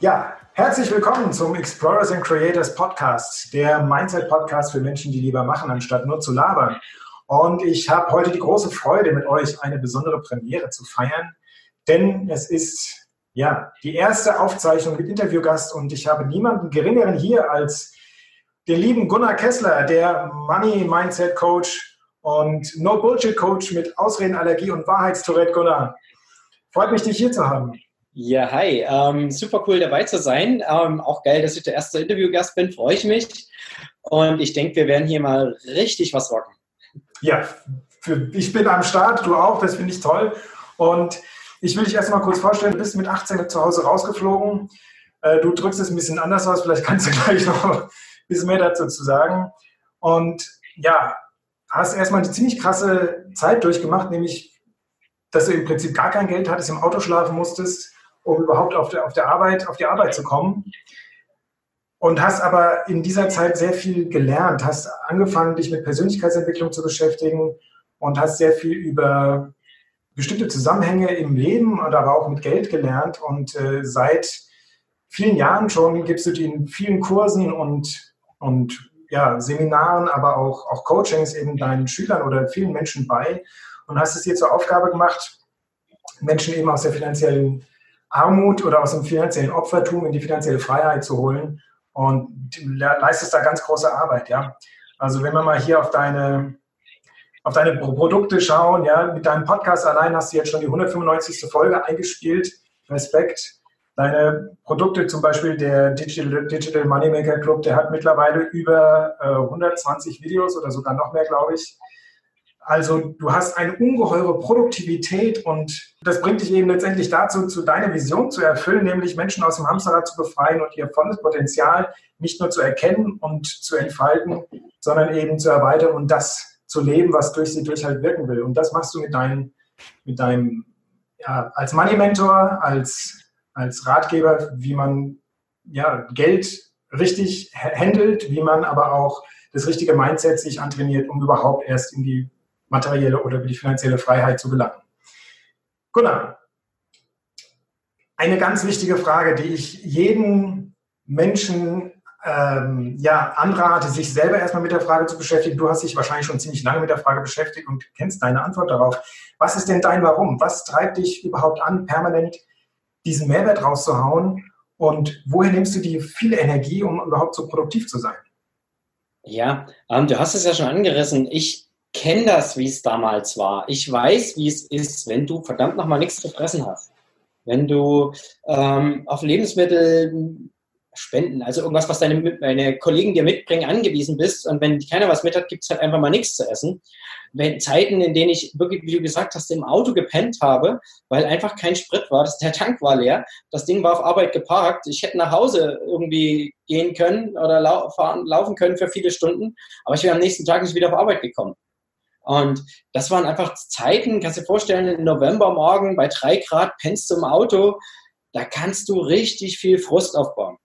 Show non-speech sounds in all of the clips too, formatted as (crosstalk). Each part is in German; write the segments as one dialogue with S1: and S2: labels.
S1: Ja, herzlich willkommen zum Explorers and Creators Podcast, der Mindset-Podcast für Menschen, die lieber machen, anstatt nur zu labern. Und ich habe heute die große Freude, mit euch eine besondere Premiere zu feiern, denn es ist ja die erste Aufzeichnung mit Interviewgast und ich habe niemanden geringeren hier als den lieben Gunnar Kessler, der Money Mindset Coach und No Bullshit Coach mit Ausredenallergie und Wahrheitstourette. Gunnar, freut mich, dich hier zu haben.
S2: Ja, hi. Ähm, super cool dabei zu sein. Ähm, auch geil, dass ich der erste Interviewgast bin. Freue ich mich. Und ich denke, wir werden hier mal richtig was rocken.
S1: Ja, für, ich bin am Start, du auch. Das finde ich toll. Und ich will dich erst mal kurz vorstellen. Du bist mit 18 zu Hause rausgeflogen. Äh, du drückst es ein bisschen anders aus. Vielleicht kannst du (laughs) gleich noch ein bisschen mehr dazu zu sagen. Und ja, hast erstmal eine ziemlich krasse Zeit durchgemacht, nämlich, dass du im Prinzip gar kein Geld hattest, im Auto schlafen musstest um überhaupt auf, der, auf, der Arbeit, auf die Arbeit zu kommen. Und hast aber in dieser Zeit sehr viel gelernt, hast angefangen, dich mit Persönlichkeitsentwicklung zu beschäftigen und hast sehr viel über bestimmte Zusammenhänge im Leben und aber auch mit Geld gelernt. Und äh, seit vielen Jahren schon gibst du dir in vielen Kursen und, und ja, Seminaren, aber auch, auch Coachings eben deinen Schülern oder vielen Menschen bei und hast es dir zur Aufgabe gemacht, Menschen eben aus der finanziellen Armut oder aus dem finanziellen Opfertum in die finanzielle Freiheit zu holen und leistest da ganz große Arbeit, ja. Also wenn wir mal hier auf deine, auf deine Produkte schauen, ja, mit deinem Podcast allein hast du jetzt schon die 195. Folge eingespielt. Respekt. Deine Produkte, zum Beispiel der Digital, Digital Moneymaker Club, der hat mittlerweile über äh, 120 Videos oder sogar noch mehr, glaube ich. Also du hast eine ungeheure Produktivität und das bringt dich eben letztendlich dazu, zu deiner Vision zu erfüllen, nämlich Menschen aus dem Hamsterrad zu befreien und ihr volles Potenzial nicht nur zu erkennen und zu entfalten, sondern eben zu erweitern und das zu leben, was durch sie durch halt wirken will. Und das machst du mit deinem, mit deinem ja, als Money Mentor, als, als Ratgeber, wie man ja, Geld richtig handelt, wie man aber auch das richtige Mindset sich antrainiert, um überhaupt erst in die materielle oder die finanzielle Freiheit zu gelangen. Gunnar, eine ganz wichtige Frage, die ich jeden Menschen ähm, ja, anrate, sich selber erstmal mit der Frage zu beschäftigen. Du hast dich wahrscheinlich schon ziemlich lange mit der Frage beschäftigt und kennst deine Antwort darauf. Was ist denn dein Warum? Was treibt dich überhaupt an, permanent diesen Mehrwert rauszuhauen? Und woher nimmst du die viele Energie, um überhaupt so produktiv zu sein?
S2: Ja, ähm, du hast es ja schon angerissen. Ich kenne das, wie es damals war. Ich weiß, wie es ist, wenn du verdammt nochmal nichts zu fressen hast. Wenn du ähm, auf Lebensmittel spenden, also irgendwas, was deine, deine Kollegen dir mitbringen, angewiesen bist und wenn keiner was mit hat, gibt es halt einfach mal nichts zu essen. Wenn Zeiten, in denen ich wirklich, wie du gesagt hast, im Auto gepennt habe, weil einfach kein Sprit war, das, der Tank war leer, das Ding war auf Arbeit geparkt, ich hätte nach Hause irgendwie gehen können oder lau fahren, laufen können für viele Stunden, aber ich wäre am nächsten Tag nicht wieder auf Arbeit gekommen. Und das waren einfach Zeiten, kannst du dir vorstellen, im Novembermorgen bei drei Grad pennst du im Auto, da kannst du richtig viel Frust aufbauen.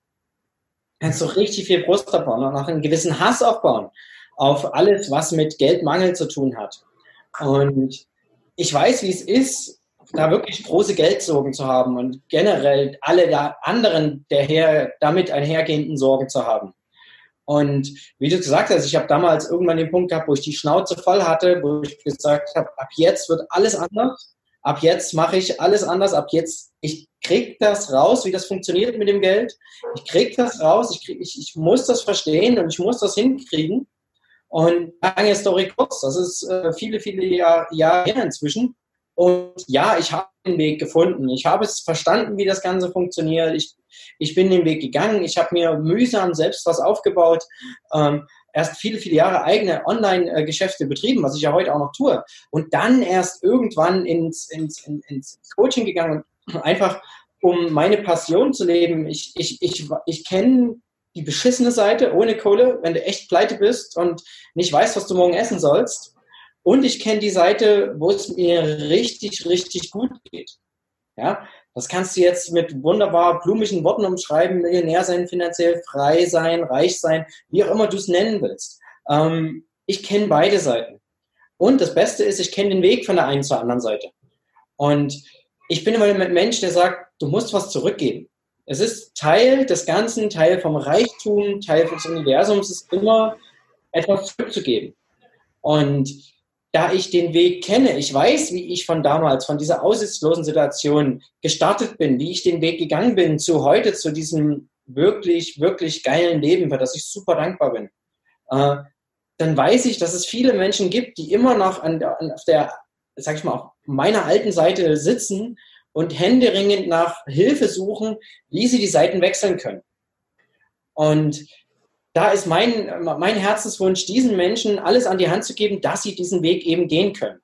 S2: Kannst du richtig viel Frust aufbauen und auch einen gewissen Hass aufbauen auf alles, was mit Geldmangel zu tun hat. Und ich weiß, wie es ist, da wirklich große Geldsorgen zu haben und generell alle anderen der damit einhergehenden Sorgen zu haben. Und wie du gesagt hast, ich habe damals irgendwann den Punkt gehabt, wo ich die Schnauze voll hatte, wo ich gesagt habe, ab jetzt wird alles anders. Ab jetzt mache ich alles anders. Ab jetzt, ich krieg das raus, wie das funktioniert mit dem Geld. Ich krieg das raus. Ich, krieg, ich, ich muss das verstehen und ich muss das hinkriegen. Und lange Story kurz, das ist äh, viele, viele Jahre, Jahre her inzwischen. Und ja, ich habe den Weg gefunden. Ich habe es verstanden, wie das Ganze funktioniert. Ich, ich bin den Weg gegangen. Ich habe mir mühsam selbst was aufgebaut. Ähm, erst viele, viele Jahre eigene Online-Geschäfte betrieben, was ich ja heute auch noch tue. Und dann erst irgendwann ins, ins, ins Coaching gegangen einfach um meine Passion zu leben. Ich, ich, ich, ich kenne die beschissene Seite ohne Kohle, wenn du echt pleite bist und nicht weißt, was du morgen essen sollst. Und ich kenne die Seite, wo es mir richtig, richtig gut geht. Ja, das kannst du jetzt mit wunderbar blumigen Worten umschreiben, Millionär sein, finanziell frei sein, reich sein, wie auch immer du es nennen willst. Ähm, ich kenne beide Seiten. Und das Beste ist, ich kenne den Weg von der einen zur anderen Seite. Und ich bin immer ein Mensch, der sagt, du musst was zurückgeben. Es ist Teil des Ganzen, Teil vom Reichtum, Teil des Universums, ist immer etwas zurückzugeben. Und da ich den Weg kenne, ich weiß, wie ich von damals, von dieser aussichtslosen Situation gestartet bin, wie ich den Weg gegangen bin zu heute, zu diesem wirklich, wirklich geilen Leben, für das ich super dankbar bin, äh, dann weiß ich, dass es viele Menschen gibt, die immer noch an der, auf der, sag ich mal, auf meiner alten Seite sitzen und händeringend nach Hilfe suchen, wie sie die Seiten wechseln können. Und da ist mein, mein Herzenswunsch, diesen Menschen alles an die Hand zu geben, dass sie diesen Weg eben gehen können.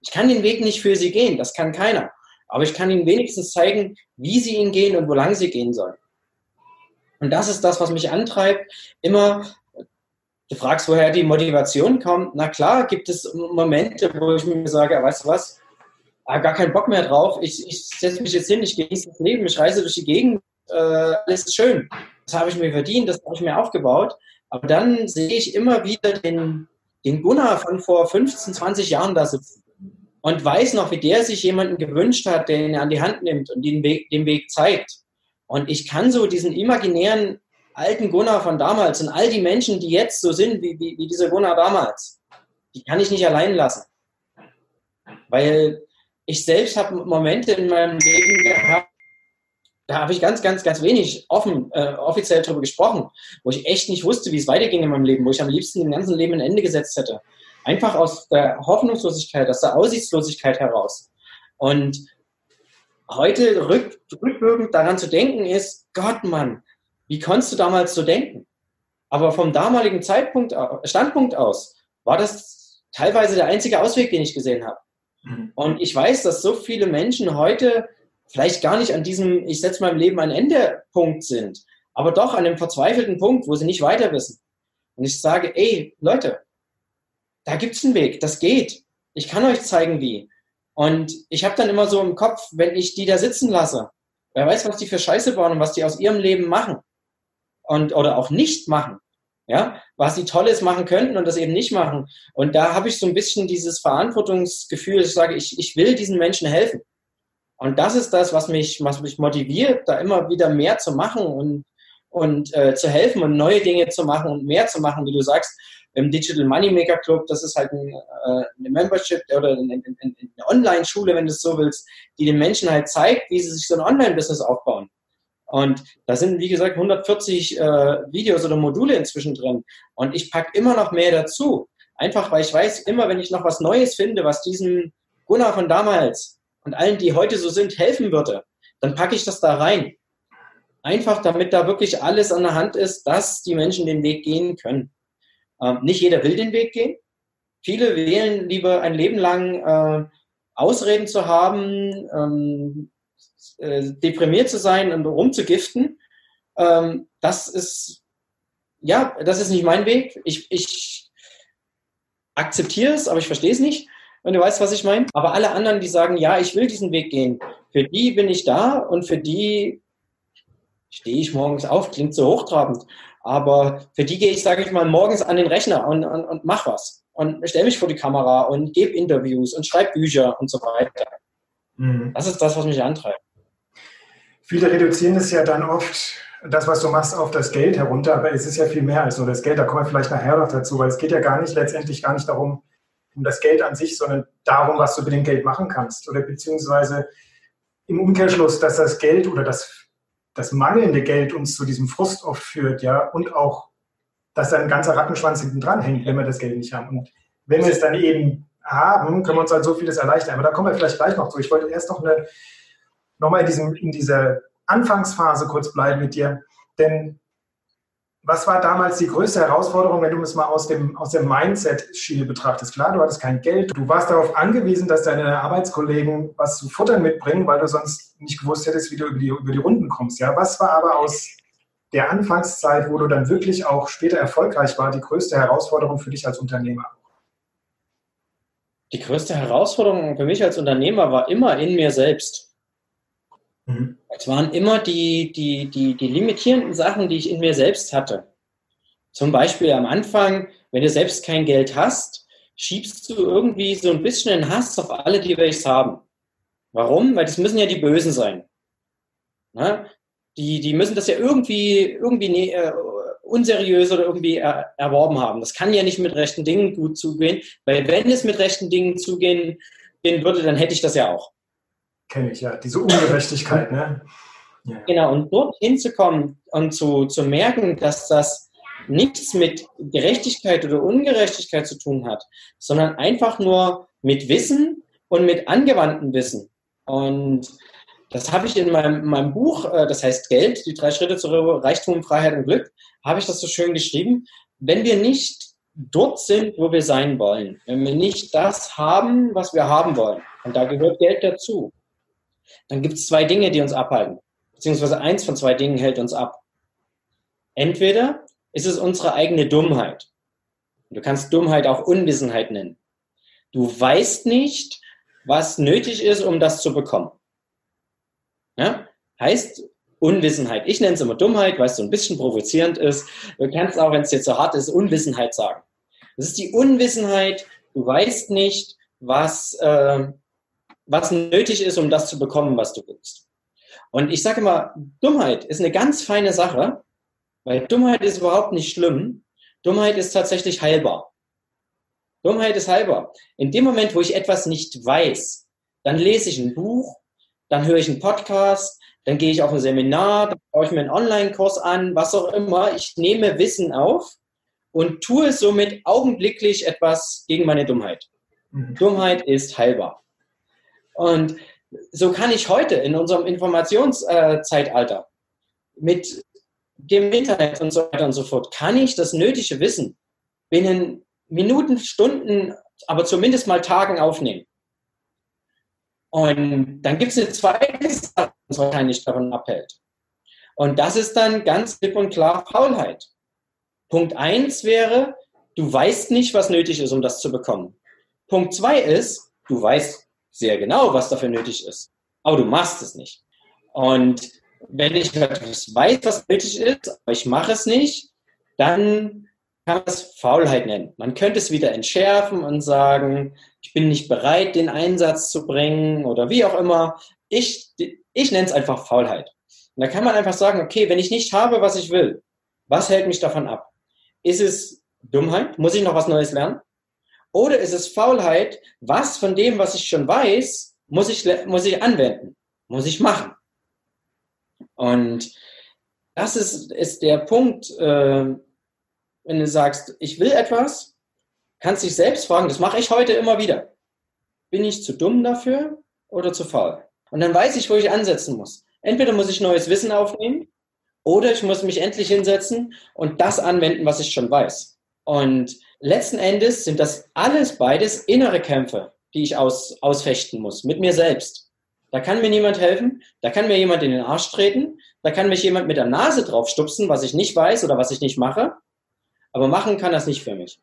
S2: Ich kann den Weg nicht für sie gehen, das kann keiner. Aber ich kann ihnen wenigstens zeigen, wie sie ihn gehen und wo lang sie gehen sollen. Und das ist das, was mich antreibt, immer Du fragst, woher die Motivation kommt. Na klar, gibt es Momente, wo ich mir sage, weißt du was, ah, gar keinen Bock mehr drauf. Ich, ich setze mich jetzt hin, ich genieße das Leben, ich reise durch die Gegend, äh, alles ist schön. Das habe ich mir verdient, das habe ich mir aufgebaut. Aber dann sehe ich immer wieder den, den Gunnar von vor 15, 20 Jahren da sitzen und weiß noch, wie der sich jemanden gewünscht hat, der ihn an die Hand nimmt und den Weg, den Weg zeigt. Und ich kann so diesen imaginären alten Gunnar von damals und all die Menschen, die jetzt so sind wie, wie, wie dieser Gunnar damals, die kann ich nicht allein lassen. Weil ich selbst habe Momente in meinem Leben gehabt, da habe ich ganz, ganz, ganz wenig offen, äh, offiziell darüber gesprochen, wo ich echt nicht wusste, wie es weiterging in meinem Leben, wo ich am liebsten dem ganzen Leben ein Ende gesetzt hätte. Einfach aus der Hoffnungslosigkeit, aus der Aussichtslosigkeit heraus. Und heute rück, rückwirkend daran zu denken ist, Gott, Mann, wie konntest du damals so denken? Aber vom damaligen Zeitpunkt, Standpunkt aus war das teilweise der einzige Ausweg, den ich gesehen habe. Mhm. Und ich weiß, dass so viele Menschen heute vielleicht gar nicht an diesem, ich setze meinem Leben ein Endepunkt sind, aber doch an dem verzweifelten Punkt, wo sie nicht weiter wissen. Und ich sage, ey, Leute, da gibt's einen Weg, das geht. Ich kann euch zeigen, wie. Und ich habe dann immer so im Kopf, wenn ich die da sitzen lasse, wer weiß, was die für Scheiße bauen und was die aus ihrem Leben machen und oder auch nicht machen. Ja, was sie Tolles machen könnten und das eben nicht machen. Und da habe ich so ein bisschen dieses Verantwortungsgefühl, ich sage, ich, ich will diesen Menschen helfen. Und das ist das, was mich, was mich motiviert, da immer wieder mehr zu machen und, und äh, zu helfen und neue Dinge zu machen und mehr zu machen, wie du sagst, im Digital Moneymaker Club, das ist halt ein, äh, eine Membership oder eine, eine, Online-Schule, wenn du es so willst, die den Menschen halt zeigt, wie sie sich so ein Online-Business aufbauen. Und da sind, wie gesagt, 140 äh, Videos oder Module inzwischen drin. Und ich packe immer noch mehr dazu. Einfach, weil ich weiß, immer wenn ich noch was Neues finde, was diesem Gunnar von damals und allen, die heute so sind, helfen würde, dann packe ich das da rein. Einfach, damit da wirklich alles an der Hand ist, dass die Menschen den Weg gehen können. Ähm, nicht jeder will den Weg gehen. Viele wählen lieber ein Leben lang äh, Ausreden zu haben, ähm, äh, deprimiert zu sein und rumzugiften, ähm, das ist, ja, das ist nicht mein Weg. Ich, ich akzeptiere es, aber ich verstehe es nicht, wenn du weißt, was ich meine. Aber alle anderen, die sagen, ja, ich will diesen Weg gehen, für die bin ich da und für die stehe ich morgens auf, klingt so hochtrabend, aber für die gehe ich, sage ich mal, morgens an den Rechner und, und, und mach was und stelle mich vor die Kamera und gebe Interviews und schreibe Bücher und so weiter. Mhm. Das ist das, was mich antreibt.
S1: Viele reduzieren es ja dann oft, das, was du machst, auf das Geld herunter, aber es ist ja viel mehr als nur das Geld. Da kommen wir vielleicht nachher noch dazu, weil es geht ja gar nicht, letztendlich gar nicht darum, um das Geld an sich, sondern darum, was du mit dem Geld machen kannst. Oder beziehungsweise im Umkehrschluss, dass das Geld oder das, das mangelnde Geld uns zu diesem Frust oft führt, ja, und auch, dass da ein ganzer Rattenschwanz hinten dran hängt, wenn wir das Geld nicht haben. Und wenn wir es dann eben haben, können wir uns halt so vieles erleichtern. Aber da kommen wir vielleicht gleich noch zu. Ich wollte erst noch eine nochmal in, diesem, in dieser Anfangsphase kurz bleiben mit dir. Denn was war damals die größte Herausforderung, wenn du es mal aus dem, aus dem Mindset-Schiene betrachtest? Klar, du hattest kein Geld, du warst darauf angewiesen, dass deine Arbeitskollegen was zu futtern mitbringen, weil du sonst nicht gewusst hättest, wie du über die, über die Runden kommst. Ja? Was war aber aus der Anfangszeit, wo du dann wirklich auch später erfolgreich war, die größte Herausforderung für dich als Unternehmer?
S2: Die größte Herausforderung für mich als Unternehmer war immer in mir selbst. Mhm. Es waren immer die, die, die, die limitierenden Sachen, die ich in mir selbst hatte. Zum Beispiel am Anfang, wenn du selbst kein Geld hast, schiebst du irgendwie so ein bisschen den Hass auf alle, die welches haben. Warum? Weil das müssen ja die Bösen sein. Na? Die, die müssen das ja irgendwie, irgendwie äh, unseriös oder irgendwie er, erworben haben. Das kann ja nicht mit rechten Dingen gut zugehen, weil wenn es mit rechten Dingen zugehen gehen würde, dann hätte ich das ja auch.
S1: Kenne ich ja, diese Ungerechtigkeit, ne?
S2: Ja. Genau, und dort hinzukommen und zu, zu merken, dass das nichts mit Gerechtigkeit oder Ungerechtigkeit zu tun hat, sondern einfach nur mit Wissen und mit angewandtem Wissen. Und das habe ich in meinem, meinem Buch, äh, das heißt Geld, die drei Schritte zu Reichtum, Freiheit und Glück, habe ich das so schön geschrieben. Wenn wir nicht dort sind, wo wir sein wollen, wenn wir nicht das haben, was wir haben wollen, und da gehört Geld dazu, dann gibt es zwei Dinge, die uns abhalten. Beziehungsweise eins von zwei Dingen hält uns ab. Entweder ist es unsere eigene Dummheit. Du kannst Dummheit auch Unwissenheit nennen. Du weißt nicht, was nötig ist, um das zu bekommen. Ja? Heißt Unwissenheit. Ich nenne es immer Dummheit, weil es so ein bisschen provozierend ist. Du kannst auch, wenn es jetzt so hart ist, Unwissenheit sagen. Das ist die Unwissenheit. Du weißt nicht, was, äh, was nötig ist, um das zu bekommen, was du willst. Und ich sage immer, Dummheit ist eine ganz feine Sache, weil Dummheit ist überhaupt nicht schlimm. Dummheit ist tatsächlich heilbar. Dummheit ist heilbar. In dem Moment, wo ich etwas nicht weiß, dann lese ich ein Buch, dann höre ich einen Podcast, dann gehe ich auf ein Seminar, dann schaue ich mir einen Online-Kurs an, was auch immer. Ich nehme Wissen auf und tue somit augenblicklich etwas gegen meine Dummheit. Mhm. Dummheit ist heilbar. Und so kann ich heute in unserem Informationszeitalter mit dem Internet und so weiter und so fort, kann ich das nötige Wissen binnen Minuten, Stunden, aber zumindest mal Tagen aufnehmen. Und dann gibt es eine zweite Sache, die uns wahrscheinlich davon abhält. Und das ist dann ganz klipp und klar Faulheit. Punkt eins wäre, du weißt nicht, was nötig ist, um das zu bekommen. Punkt zwei ist, du weißt sehr genau, was dafür nötig ist. Aber du machst es nicht. Und wenn ich etwas weiß, was nötig ist, aber ich mache es nicht, dann kann man es Faulheit nennen. Man könnte es wieder entschärfen und sagen, ich bin nicht bereit, den Einsatz zu bringen oder wie auch immer. Ich, ich nenne es einfach Faulheit. Und da kann man einfach sagen, okay, wenn ich nicht habe, was ich will, was hält mich davon ab? Ist es Dummheit? Muss ich noch was Neues lernen? Oder ist es Faulheit? Was von dem, was ich schon weiß, muss ich, muss ich anwenden? Muss ich machen? Und das ist, ist der Punkt, äh, wenn du sagst, ich will etwas, kannst dich selbst fragen, das mache ich heute immer wieder. Bin ich zu dumm dafür oder zu faul? Und dann weiß ich, wo ich ansetzen muss. Entweder muss ich neues Wissen aufnehmen oder ich muss mich endlich hinsetzen und das anwenden, was ich schon weiß. Und letzten Endes sind das alles beides innere Kämpfe, die ich aus, ausfechten muss, mit mir selbst. Da kann mir niemand helfen, da kann mir jemand in den Arsch treten, da kann mich jemand mit der Nase drauf stupsen, was ich nicht weiß oder was ich nicht mache. Aber machen kann das nicht für mich.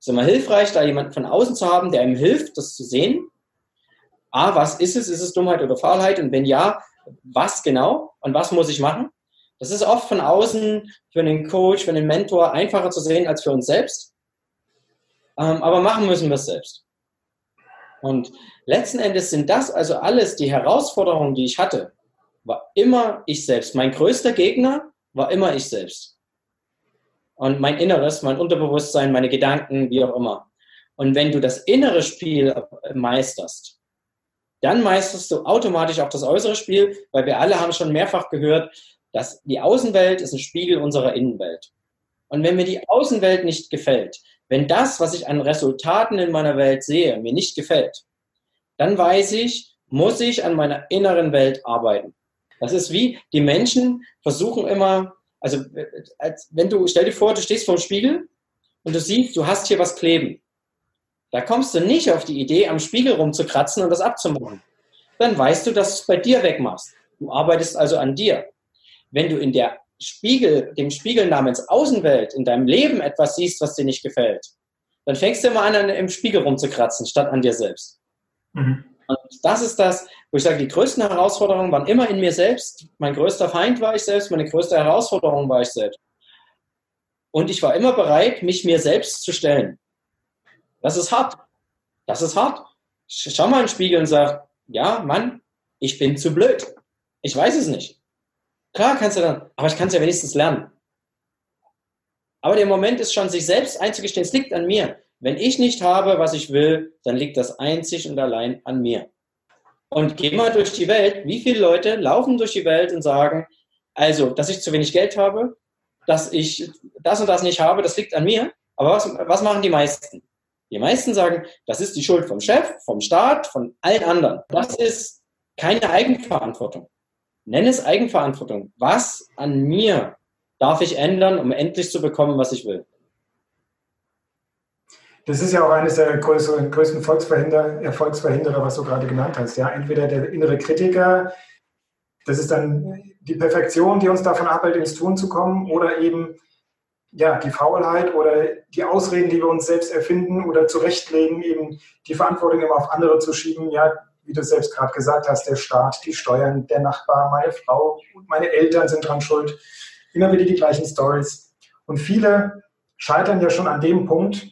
S2: Es ist immer hilfreich, da jemanden von außen zu haben, der ihm hilft, das zu sehen. A, was ist es? Ist es Dummheit oder Faulheit? Und wenn ja, was genau? Und was muss ich machen? Das ist oft von außen für einen Coach, für einen Mentor einfacher zu sehen als für uns selbst. Ähm, aber machen müssen wir es selbst. Und letzten Endes sind das also alles die Herausforderungen, die ich hatte, war immer ich selbst. Mein größter Gegner war immer ich selbst. Und mein Inneres, mein Unterbewusstsein, meine Gedanken, wie auch immer. Und wenn du das innere Spiel meisterst, dann meisterst du automatisch auch das äußere Spiel, weil wir alle haben schon mehrfach gehört, dass die Außenwelt ist ein Spiegel unserer Innenwelt. Und wenn mir die Außenwelt nicht gefällt, wenn das, was ich an Resultaten in meiner Welt sehe, mir nicht gefällt, dann weiß ich, muss ich an meiner inneren Welt arbeiten. Das ist wie, die Menschen versuchen immer, Also, als, wenn du, stell dir vor, du stehst vorm Spiegel und du siehst, du hast hier was kleben. Da kommst du nicht auf die Idee, am Spiegel rumzukratzen und das abzumachen. Dann weißt du, dass du es bei dir wegmachst. Du arbeitest also an dir. Wenn du in der Spiegel, dem Spiegel namens Außenwelt in deinem Leben etwas siehst, was dir nicht gefällt, dann fängst du immer an, im Spiegel rumzukratzen, statt an dir selbst. Mhm. Und das ist das, wo ich sage, die größten Herausforderungen waren immer in mir selbst. Mein größter Feind war ich selbst, meine größte Herausforderung war ich selbst. Und ich war immer bereit, mich mir selbst zu stellen. Das ist hart. Das ist hart. Schau mal in den Spiegel und sag, ja, Mann, ich bin zu blöd. Ich weiß es nicht. Klar kannst du dann, aber ich kann es ja wenigstens lernen. Aber der Moment ist schon, sich selbst einzugestehen, es liegt an mir. Wenn ich nicht habe, was ich will, dann liegt das einzig und allein an mir. Und geh mal durch die Welt. Wie viele Leute laufen durch die Welt und sagen, also, dass ich zu wenig Geld habe, dass ich das und das nicht habe, das liegt an mir. Aber was, was machen die meisten? Die meisten sagen, das ist die Schuld vom Chef, vom Staat, von allen anderen. Das ist keine Eigenverantwortung. Nenn es Eigenverantwortung. Was an mir darf ich ändern, um endlich zu bekommen, was ich will?
S1: Das ist ja auch eines der größeren, größten Erfolgsverhinderer, was du gerade genannt hast. Ja, entweder der innere Kritiker, das ist dann die Perfektion, die uns davon abhält, ins Tun zu kommen, oder eben ja, die Faulheit oder die Ausreden, die wir uns selbst erfinden oder zurechtlegen, eben die Verantwortung immer auf andere zu schieben. Ja, wie du selbst gerade gesagt hast, der Staat, die Steuern, der Nachbar, meine Frau und meine Eltern sind dran schuld. Immer wieder die gleichen Stories. Und viele scheitern ja schon an dem Punkt,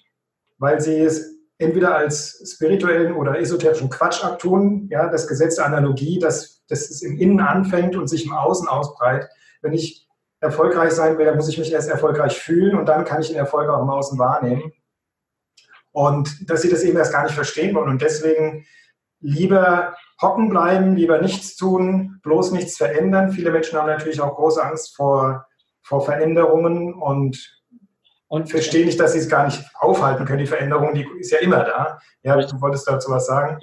S1: weil sie es entweder als spirituellen oder esoterischen Quatsch abtun, ja, das Gesetz der Analogie, dass, dass es im Innen anfängt und sich im Außen ausbreitet. Wenn ich erfolgreich sein will, dann muss ich mich erst erfolgreich fühlen und dann kann ich den Erfolg auch im Außen wahrnehmen. Und dass sie das eben erst gar nicht verstehen wollen und deswegen lieber hocken bleiben, lieber nichts tun, bloß nichts verändern. Viele Menschen haben natürlich auch große Angst vor, vor Veränderungen und und verstehe nicht, dass sie es gar nicht aufhalten können. Die Veränderung, die ist ja immer da. Ja, du wolltest dazu was sagen?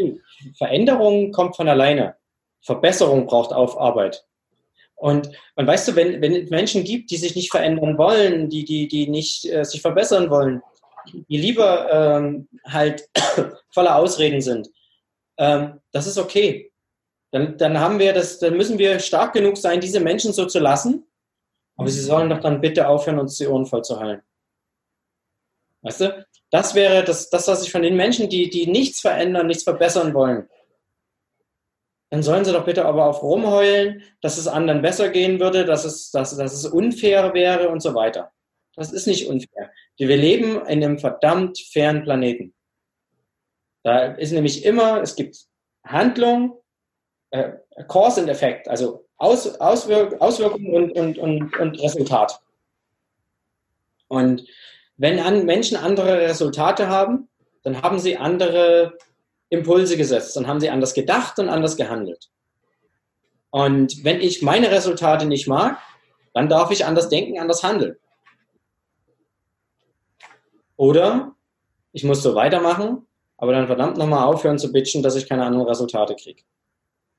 S2: Veränderung kommt von alleine. Verbesserung braucht Aufarbeit. Und, und weißt du, wenn, wenn es Menschen gibt, die sich nicht verändern wollen, die, die, die nicht äh, sich verbessern wollen, die lieber ähm, halt (coughs) voller Ausreden sind, ähm, das ist okay. Dann, dann haben wir das, dann müssen wir stark genug sein, diese Menschen so zu lassen. Aber sie sollen doch dann bitte aufhören, uns die Ohren voll zu heilen. Weißt du? Das wäre das, das, was ich von den Menschen, die, die nichts verändern, nichts verbessern wollen, dann sollen sie doch bitte aber auf rumheulen, dass es anderen besser gehen würde, dass es, dass, dass es unfair wäre und so weiter. Das ist nicht unfair. Wir leben in einem verdammt fairen Planeten. Da ist nämlich immer, es gibt Handlung, äh, Cause and Effect, also Aus, Auswirk, Auswirkungen und, und, und, und Resultat. Und wenn an Menschen andere Resultate haben, dann haben sie andere Impulse gesetzt, dann haben sie anders gedacht und anders gehandelt. Und wenn ich meine Resultate nicht mag, dann darf ich anders denken, anders handeln. Oder ich muss so weitermachen, aber dann verdammt nochmal aufhören zu bitchen, dass ich keine anderen Resultate kriege.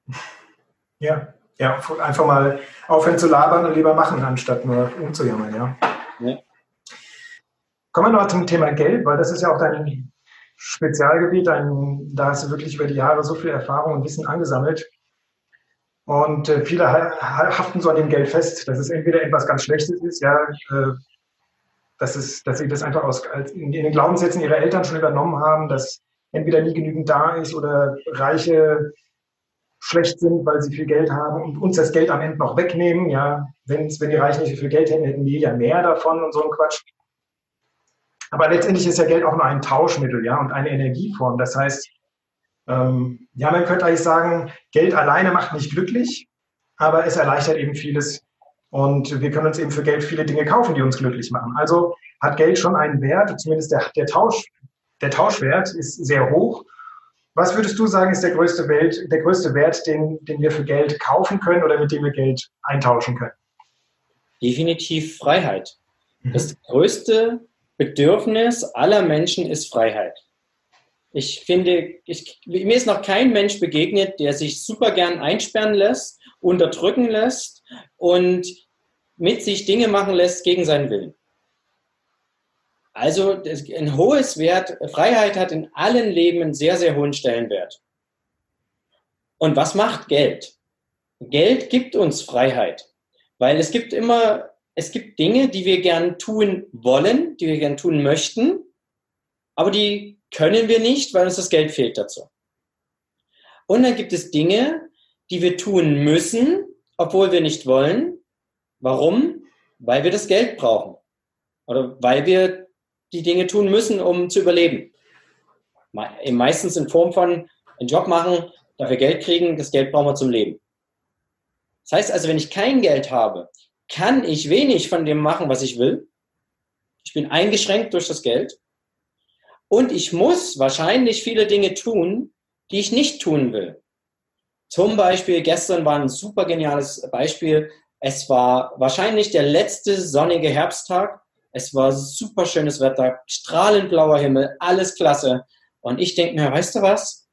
S2: (laughs)
S1: Ja, ja, einfach mal aufhören zu labern und lieber machen, anstatt nur umzujammern, ja. ja. Kommen wir noch zum Thema Geld, weil das ist ja auch dein Spezialgebiet. Dein, da hast du wirklich über die Jahre so viel Erfahrung und Wissen angesammelt. Und äh, viele haften so an dem Geld fest, dass es entweder etwas ganz Schlechtes ist, ja, äh, dass, es, dass sie das einfach aus, in, in den Glaubenssätzen ihrer Eltern schon übernommen haben, dass entweder nie genügend da ist oder Reiche schlecht sind, weil sie viel Geld haben und uns das Geld am Ende noch wegnehmen. Ja, wenn, wenn die Reichen nicht so viel Geld hätten, hätten wir ja mehr davon und so ein Quatsch. Aber letztendlich ist ja Geld auch nur ein Tauschmittel, ja, und eine Energieform. Das heißt, ähm, ja, man könnte eigentlich sagen, Geld alleine macht nicht glücklich, aber es erleichtert eben vieles. Und wir können uns eben für Geld viele Dinge kaufen, die uns glücklich machen. Also hat Geld schon einen Wert, zumindest der, der, Tausch, der Tauschwert ist sehr hoch. Was würdest du sagen, ist der größte, Welt, der größte Wert, den, den wir für Geld kaufen können oder mit dem wir Geld eintauschen können?
S2: Definitiv Freiheit. Mhm. Das größte Bedürfnis aller Menschen ist Freiheit. Ich finde, ich, mir ist noch kein Mensch begegnet, der sich super gern einsperren lässt, unterdrücken lässt und mit sich Dinge machen lässt gegen seinen Willen. Also ein hohes Wert, Freiheit hat in allen Leben einen sehr, sehr hohen Stellenwert. Und was macht Geld? Geld gibt uns Freiheit, weil es gibt immer, es gibt Dinge, die wir gern tun wollen, die wir gern tun möchten, aber die können wir nicht, weil uns das Geld fehlt dazu. Und dann gibt es Dinge, die wir tun müssen, obwohl wir nicht wollen. Warum? Weil wir das Geld brauchen. Oder weil wir die Dinge tun müssen, um zu überleben. Meistens in Form von einen Job machen, dafür Geld kriegen, das Geld brauchen wir zum Leben. Das heißt also, wenn ich kein Geld habe, kann ich wenig von dem machen, was ich will. Ich bin eingeschränkt durch das Geld. Und ich muss wahrscheinlich viele Dinge tun, die ich nicht tun will. Zum Beispiel, gestern war ein super geniales Beispiel. Es war wahrscheinlich der letzte sonnige Herbsttag. Es war super schönes Wetter, strahlend blauer Himmel, alles klasse. Und ich denke mir, weißt du was?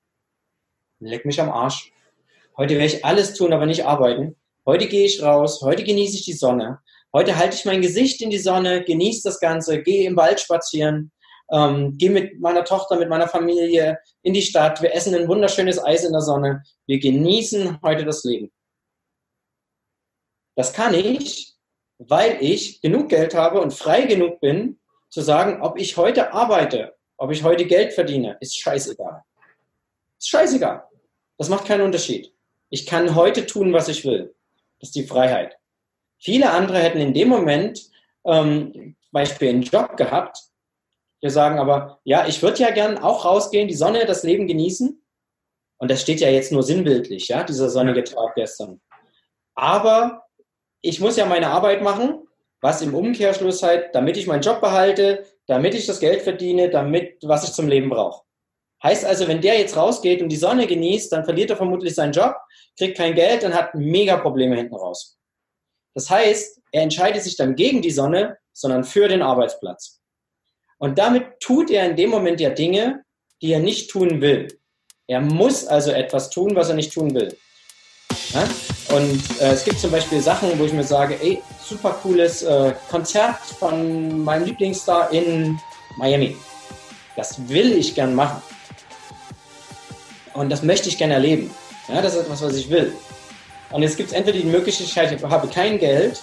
S2: Leck mich am Arsch. Heute werde ich alles tun, aber nicht arbeiten. Heute gehe ich raus, heute genieße ich die Sonne. Heute halte ich mein Gesicht in die Sonne, genieße das Ganze, gehe im Wald spazieren, ähm, gehe mit meiner Tochter, mit meiner Familie in die Stadt. Wir essen ein wunderschönes Eis in der Sonne. Wir genießen heute das Leben. Das kann ich, weil ich genug Geld habe und frei genug bin, zu sagen, ob ich heute arbeite, ob ich heute Geld verdiene, ist scheißegal. Ist scheißegal. Das macht keinen Unterschied. Ich kann heute tun, was ich will. Das ist die Freiheit. Viele andere hätten in dem Moment ähm, Beispiel einen Job gehabt, wir sagen aber, ja, ich würde ja gern auch rausgehen, die Sonne, das Leben genießen. Und das steht ja jetzt nur sinnbildlich, ja, dieser sonnige Tag gestern. Aber ich muss ja meine Arbeit machen, was im Umkehrschluss halt, damit ich meinen Job behalte, damit ich das Geld verdiene, damit, was ich zum Leben brauche. Heißt also, wenn der jetzt rausgeht und die Sonne genießt, dann verliert er vermutlich seinen Job, kriegt kein Geld und hat mega Probleme hinten raus. Das heißt, er entscheidet sich dann gegen die Sonne, sondern für den Arbeitsplatz. Und damit tut er in dem Moment ja Dinge, die er nicht tun will. Er muss also etwas tun, was er nicht tun will. Ja? Und äh, es gibt zum Beispiel Sachen, wo ich mir sage, ey, super cooles äh, Konzert von meinem Lieblingsstar in Miami. Das will ich gern machen. Und das möchte ich gern erleben. Ja, das ist etwas, was ich will. Und jetzt gibt es entweder die Möglichkeit, ich habe kein Geld,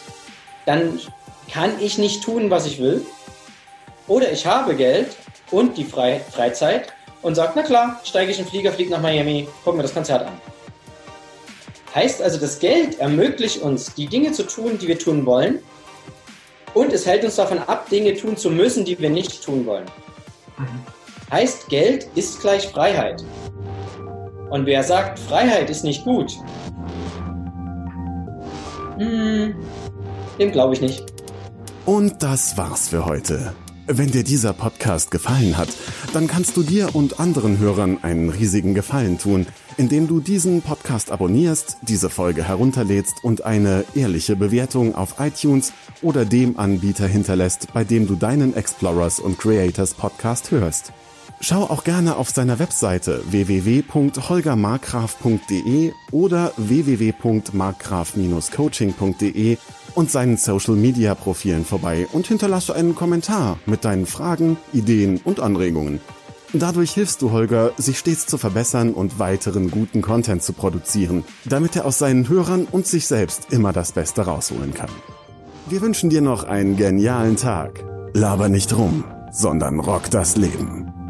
S2: dann kann ich nicht tun, was ich will. Oder ich habe Geld und die Freizeit und sage, na klar, steige ich in den Flieger, fliege nach Miami, gucke mir das Konzert an. Heißt also, das Geld ermöglicht uns, die Dinge zu tun, die wir tun wollen. Und es hält uns davon ab, Dinge tun zu müssen, die wir nicht tun wollen. Mhm. Heißt, Geld ist gleich Freiheit. Und wer sagt, Freiheit ist nicht gut, hm, dem glaube ich nicht.
S3: Und das war's für heute. Wenn dir dieser Podcast gefallen hat, dann kannst du dir und anderen Hörern einen riesigen Gefallen tun, indem du diesen Podcast abonnierst, diese Folge herunterlädst und eine ehrliche Bewertung auf iTunes oder dem Anbieter hinterlässt, bei dem du deinen Explorers und Creators Podcast hörst. Schau auch gerne auf seiner Webseite www.holgermarkgraf.de oder www.markgraf-coaching.de und seinen Social Media Profilen vorbei und hinterlasse einen Kommentar mit deinen Fragen, Ideen und Anregungen. Dadurch hilfst du Holger, sich stets zu verbessern und weiteren guten Content zu produzieren, damit er aus seinen Hörern und sich selbst immer das Beste rausholen kann. Wir wünschen dir noch einen genialen Tag. Laber nicht rum, sondern rock das Leben.